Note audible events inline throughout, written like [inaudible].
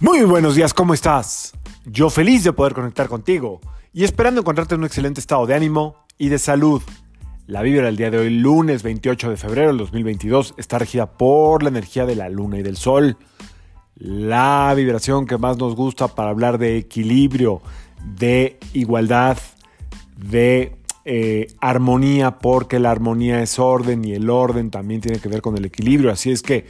Muy buenos días, ¿cómo estás? Yo feliz de poder conectar contigo y esperando encontrarte en un excelente estado de ánimo y de salud. La vibra del día de hoy, lunes 28 de febrero del 2022, está regida por la energía de la luna y del sol. La vibración que más nos gusta para hablar de equilibrio, de igualdad, de eh, armonía, porque la armonía es orden y el orden también tiene que ver con el equilibrio. Así es que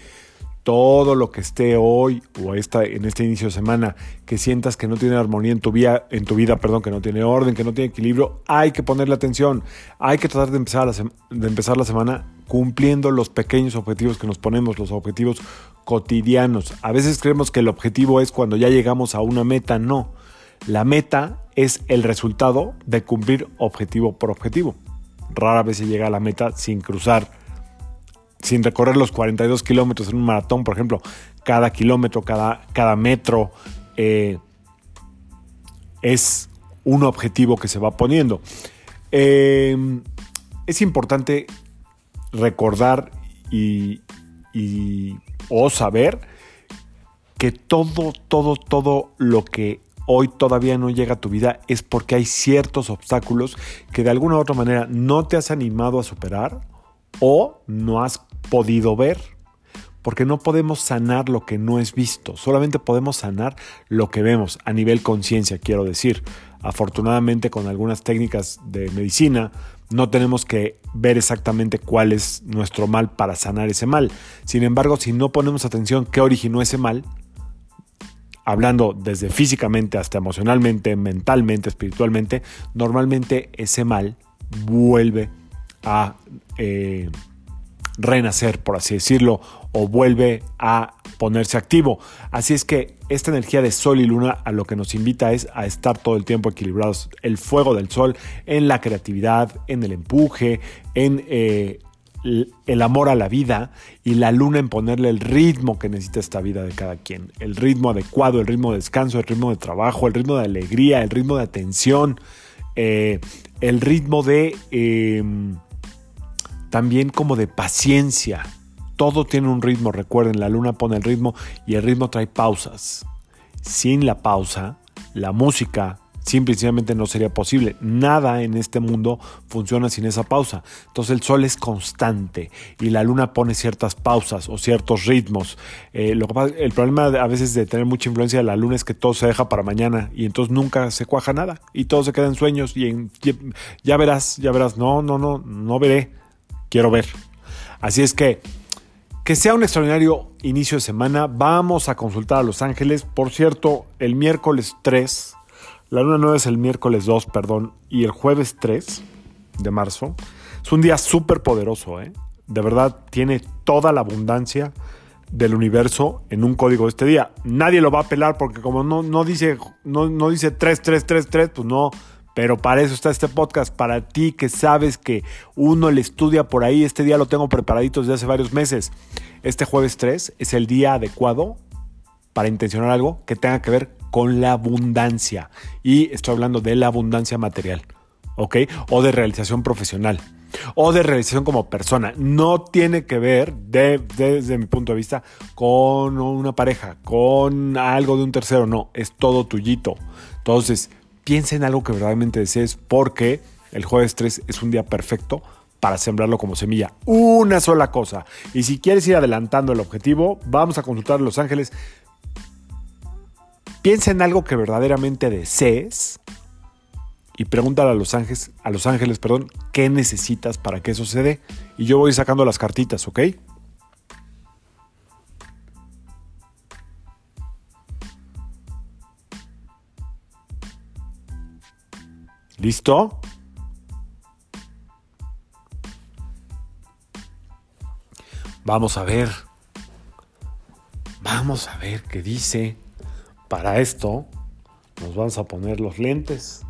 todo lo que esté hoy o en este inicio de semana que sientas que no tiene armonía en tu, vida, en tu vida, perdón, que no tiene orden, que no tiene equilibrio, hay que ponerle atención. Hay que tratar de empezar, la de empezar la semana cumpliendo los pequeños objetivos que nos ponemos, los objetivos cotidianos. A veces creemos que el objetivo es cuando ya llegamos a una meta. No. La meta es el resultado de cumplir objetivo por objetivo. Rara vez se llega a la meta sin cruzar sin recorrer los 42 kilómetros en un maratón, por ejemplo, cada kilómetro, cada, cada metro eh, es un objetivo que se va poniendo. Em, es importante recordar y, y, o saber que todo, todo, todo lo que hoy todavía no llega a tu vida es porque hay ciertos obstáculos que de alguna u otra manera no te has animado a superar o no has podido ver. Porque no podemos sanar lo que no es visto, solamente podemos sanar lo que vemos a nivel conciencia, quiero decir. Afortunadamente con algunas técnicas de medicina no tenemos que ver exactamente cuál es nuestro mal para sanar ese mal. Sin embargo, si no ponemos atención qué originó ese mal, hablando desde físicamente hasta emocionalmente, mentalmente, espiritualmente, normalmente ese mal vuelve a eh, renacer, por así decirlo, o vuelve a ponerse activo. Así es que esta energía de sol y luna a lo que nos invita es a estar todo el tiempo equilibrados. El fuego del sol en la creatividad, en el empuje, en eh, el amor a la vida y la luna en ponerle el ritmo que necesita esta vida de cada quien. El ritmo adecuado, el ritmo de descanso, el ritmo de trabajo, el ritmo de alegría, el ritmo de atención, eh, el ritmo de... Em, también como de paciencia. Todo tiene un ritmo, recuerden, la luna pone el ritmo y el ritmo trae pausas. Sin la pausa, la música simplemente no sería posible. Nada en este mundo funciona sin esa pausa. Entonces el sol es constante y la luna pone ciertas pausas o ciertos ritmos. Eh, el problema a veces de tener mucha influencia de la luna es que todo se deja para mañana y entonces nunca se cuaja nada y todo se queda en sueños y en, ya verás, ya verás, no, no, no, no veré quiero ver. Así es que, que sea un extraordinario inicio de semana. Vamos a consultar a Los Ángeles. Por cierto, el miércoles 3, la luna nueva es el miércoles 2, perdón, y el jueves 3 de marzo. Es un día súper poderoso, ¿eh? De verdad, tiene toda la abundancia del universo en un código de este día. Nadie lo va a pelar porque como no, no dice, no, no dice 3333, pues no, pero para eso está este podcast, para ti que sabes que uno le estudia por ahí. Este día lo tengo preparadito desde hace varios meses. Este jueves 3 es el día adecuado para intencionar algo que tenga que ver con la abundancia. Y estoy hablando de la abundancia material, ¿ok? O de realización profesional. O de realización como persona. No tiene que ver, desde mi punto de vista, con una pareja, con algo de un tercero. No, es todo tuyito. Entonces, piensa en algo que verdaderamente desees porque el jueves 3 es un día perfecto para sembrarlo como semilla. Una sola cosa. Y si quieres ir adelantando el objetivo, vamos a consultar a Los Ángeles. Piensa en algo que verdaderamente desees y pregúntale a Los Ángeles, a Los Ángeles, perdón, qué necesitas para que eso se dé. Y yo voy sacando las cartitas, ¿ok? ¿Listo? Vamos a ver. Vamos a ver qué dice. Para esto nos vamos a poner los lentes.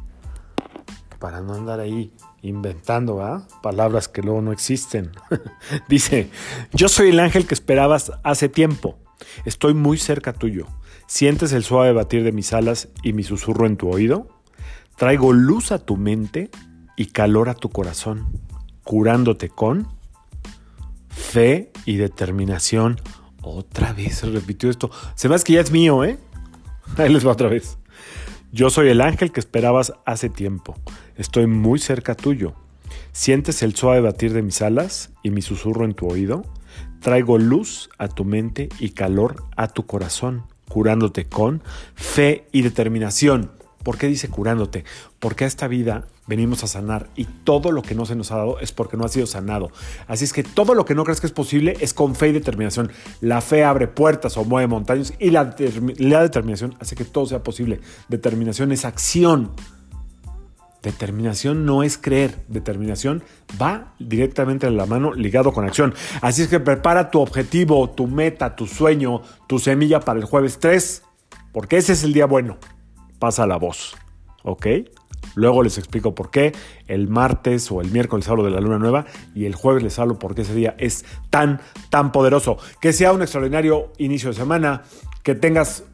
Para no andar ahí inventando palabras que luego no existen. [laughs] dice, yo soy el ángel que esperabas hace tiempo. Estoy muy cerca tuyo. ¿Sientes el suave batir de mis alas y mi susurro en tu oído? Traigo luz a tu mente y calor a tu corazón, curándote con fe y determinación. Otra vez se repitió esto. Se me hace que ya es mío, ¿eh? [laughs] Ahí les va otra vez. Yo soy el ángel que esperabas hace tiempo. Estoy muy cerca tuyo. ¿Sientes el suave batir de mis alas y mi susurro en tu oído? Traigo luz a tu mente y calor a tu corazón, curándote con fe y determinación. ¿Por qué dice curándote? Porque a esta vida venimos a sanar y todo lo que no se nos ha dado es porque no ha sido sanado. Así es que todo lo que no crees que es posible es con fe y determinación. La fe abre puertas o mueve montañas y la, la determinación hace que todo sea posible. Determinación es acción. Determinación no es creer, determinación va directamente en la mano ligado con acción. Así es que prepara tu objetivo, tu meta, tu sueño, tu semilla para el jueves 3, porque ese es el día bueno. Pasa la voz, ¿ok? Luego les explico por qué. El martes o el miércoles hablo de la luna nueva y el jueves les hablo por qué ese día es tan, tan poderoso. Que sea un extraordinario inicio de semana, que tengas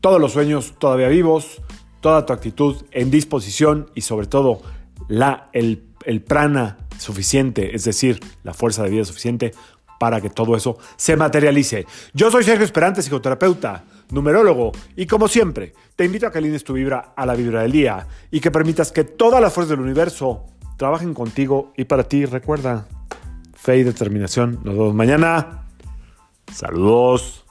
todos los sueños todavía vivos, toda tu actitud en disposición y sobre todo la, el, el prana suficiente, es decir, la fuerza de vida suficiente para que todo eso se materialice. Yo soy Sergio Esperante, psicoterapeuta, numerólogo, y como siempre, te invito a que alines tu vibra a la vibra del día y que permitas que todas las fuerzas del universo trabajen contigo y para ti. Recuerda, fe y determinación. Nos vemos mañana. Saludos.